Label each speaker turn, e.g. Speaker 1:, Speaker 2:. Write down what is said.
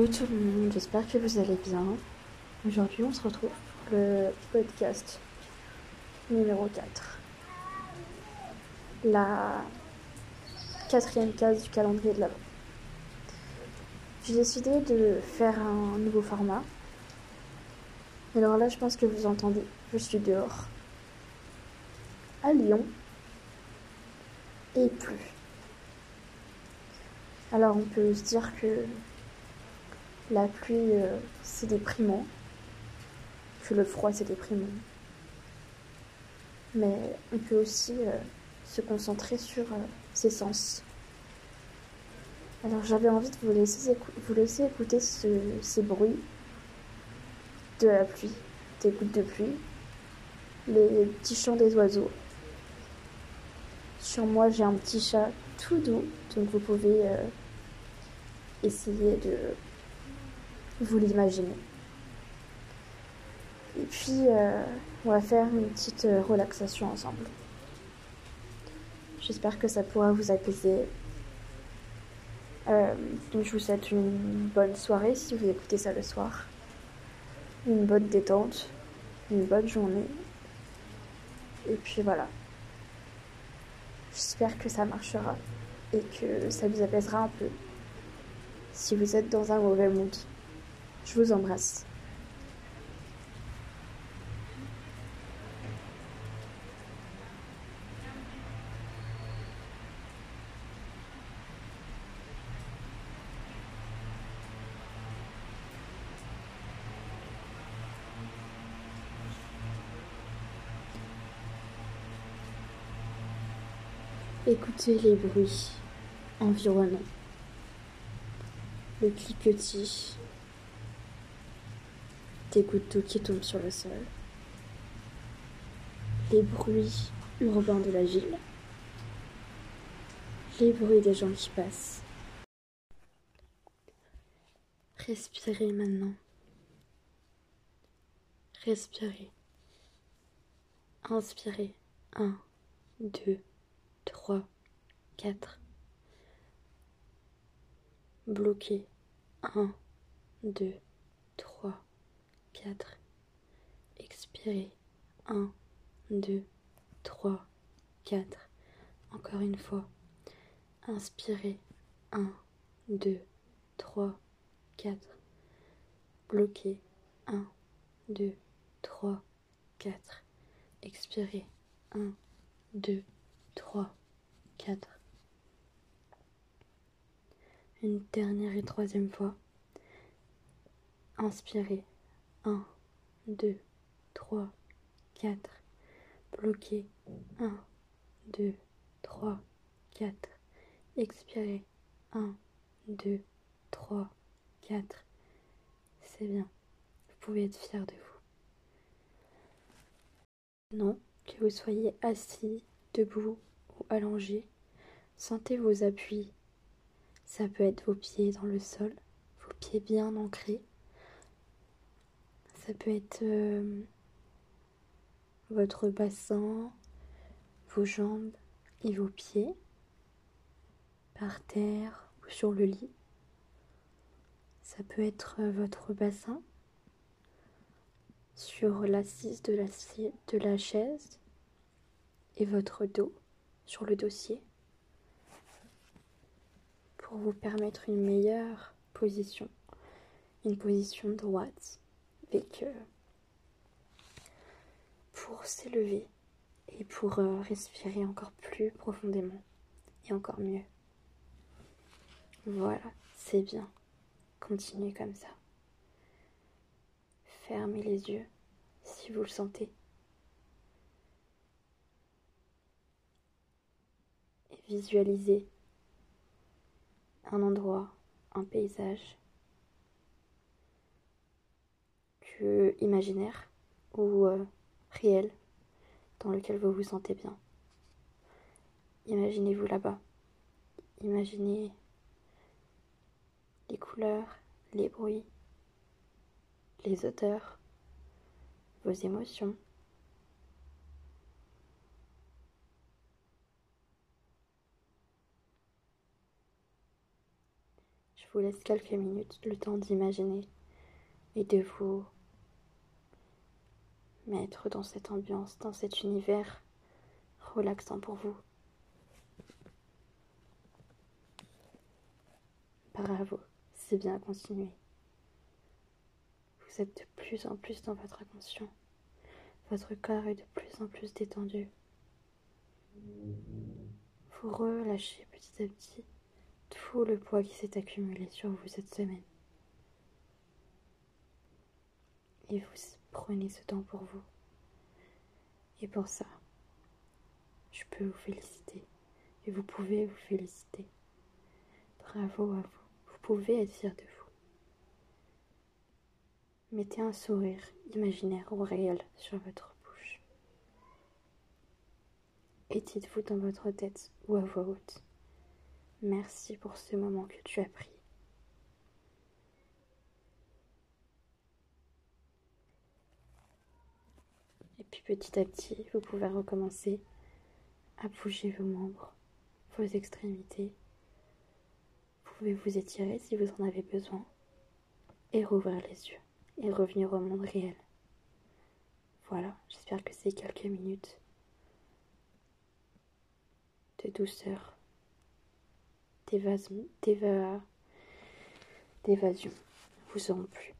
Speaker 1: Hello tout le monde, j'espère que vous allez bien. Aujourd'hui, on se retrouve pour le podcast numéro 4. La quatrième case du calendrier de l'Avent. J'ai décidé de faire un nouveau format. Alors là, je pense que vous entendez, je suis dehors, à Lyon, et pleut. Alors on peut se dire que la pluie euh, c'est déprimant, que le froid c'est déprimant. Mais on peut aussi euh, se concentrer sur euh, ses sens. Alors j'avais envie de vous laisser, vous laisser écouter ces bruits de la pluie, des gouttes de pluie, les petits chants des oiseaux. Sur moi j'ai un petit chat tout doux, donc vous pouvez essayer de vous l'imaginer. Et puis, euh, on va faire une petite euh, relaxation ensemble. J'espère que ça pourra vous apaiser. Euh, je vous souhaite une bonne soirée si vous écoutez ça le soir. Une bonne détente, une bonne journée. Et puis voilà. J'espère que ça marchera et que ça vous apaisera un peu si vous êtes dans un mauvais mood. Je vous embrasse. Écoutez les bruits environnants le cliquetis des gouttes d'eau qui tombent sur le sol, les bruits urbains de la ville, les bruits des gens qui passent. Respirez maintenant. Respirez. Inspirez. 1, 2, 3, 4. Bloquez. 1, 2, 3, 4. Expirez. 1, 2, 3, 4. Encore une fois. Inspirez. 1, 2, 3, 4. Bloquez. 1, 2, 3, 4. Expirez. 1, 2, 3, 4. Une dernière et troisième fois. Inspirez. 1, 2, 3, 4. Bloquez. 1, 2, 3, 4. Expirez. 1, 2, 3, 4. C'est bien. Vous pouvez être fier de vous. Non, que vous soyez assis, debout ou allongé, sentez vos appuis ça peut être vos pieds dans le sol, vos pieds bien ancrés. Ça peut être euh, votre bassin, vos jambes et vos pieds par terre ou sur le lit. Ça peut être euh, votre bassin sur l'assise de la, de la chaise et votre dos sur le dossier pour vous permettre une meilleure position, une position droite, avec pour s'élever et pour euh, respirer encore plus profondément et encore mieux. Voilà, c'est bien. Continuez comme ça. Fermez les yeux si vous le sentez. Et visualisez un endroit, un paysage imaginaire ou euh, réel dans lequel vous vous sentez bien. Imaginez-vous là-bas. Imaginez les couleurs, les bruits, les odeurs, vos émotions.
Speaker 2: vous laisse quelques minutes, le temps d'imaginer et de vous mettre dans cette ambiance, dans cet univers relaxant pour vous. Bravo, c'est bien continué. Vous êtes de plus en plus dans votre attention. Votre corps est de plus en plus détendu. Vous relâchez petit à petit tout le poids qui s'est accumulé sur vous cette semaine. Et vous prenez ce temps pour vous. Et pour ça, je peux vous féliciter. Et vous pouvez vous féliciter. Bravo à vous. Vous pouvez être fier de vous. Mettez un sourire imaginaire ou réel sur votre bouche. Et dites-vous dans votre tête ou à voix haute. Merci pour ce moment que tu as pris. Puis petit à petit, vous pouvez recommencer à bouger vos membres, vos extrémités. Vous pouvez vous étirer si vous en avez besoin et rouvrir les yeux et revenir au monde réel. Voilà, j'espère que ces quelques minutes de douceur, d'évasion, d'évasion vous auront plu.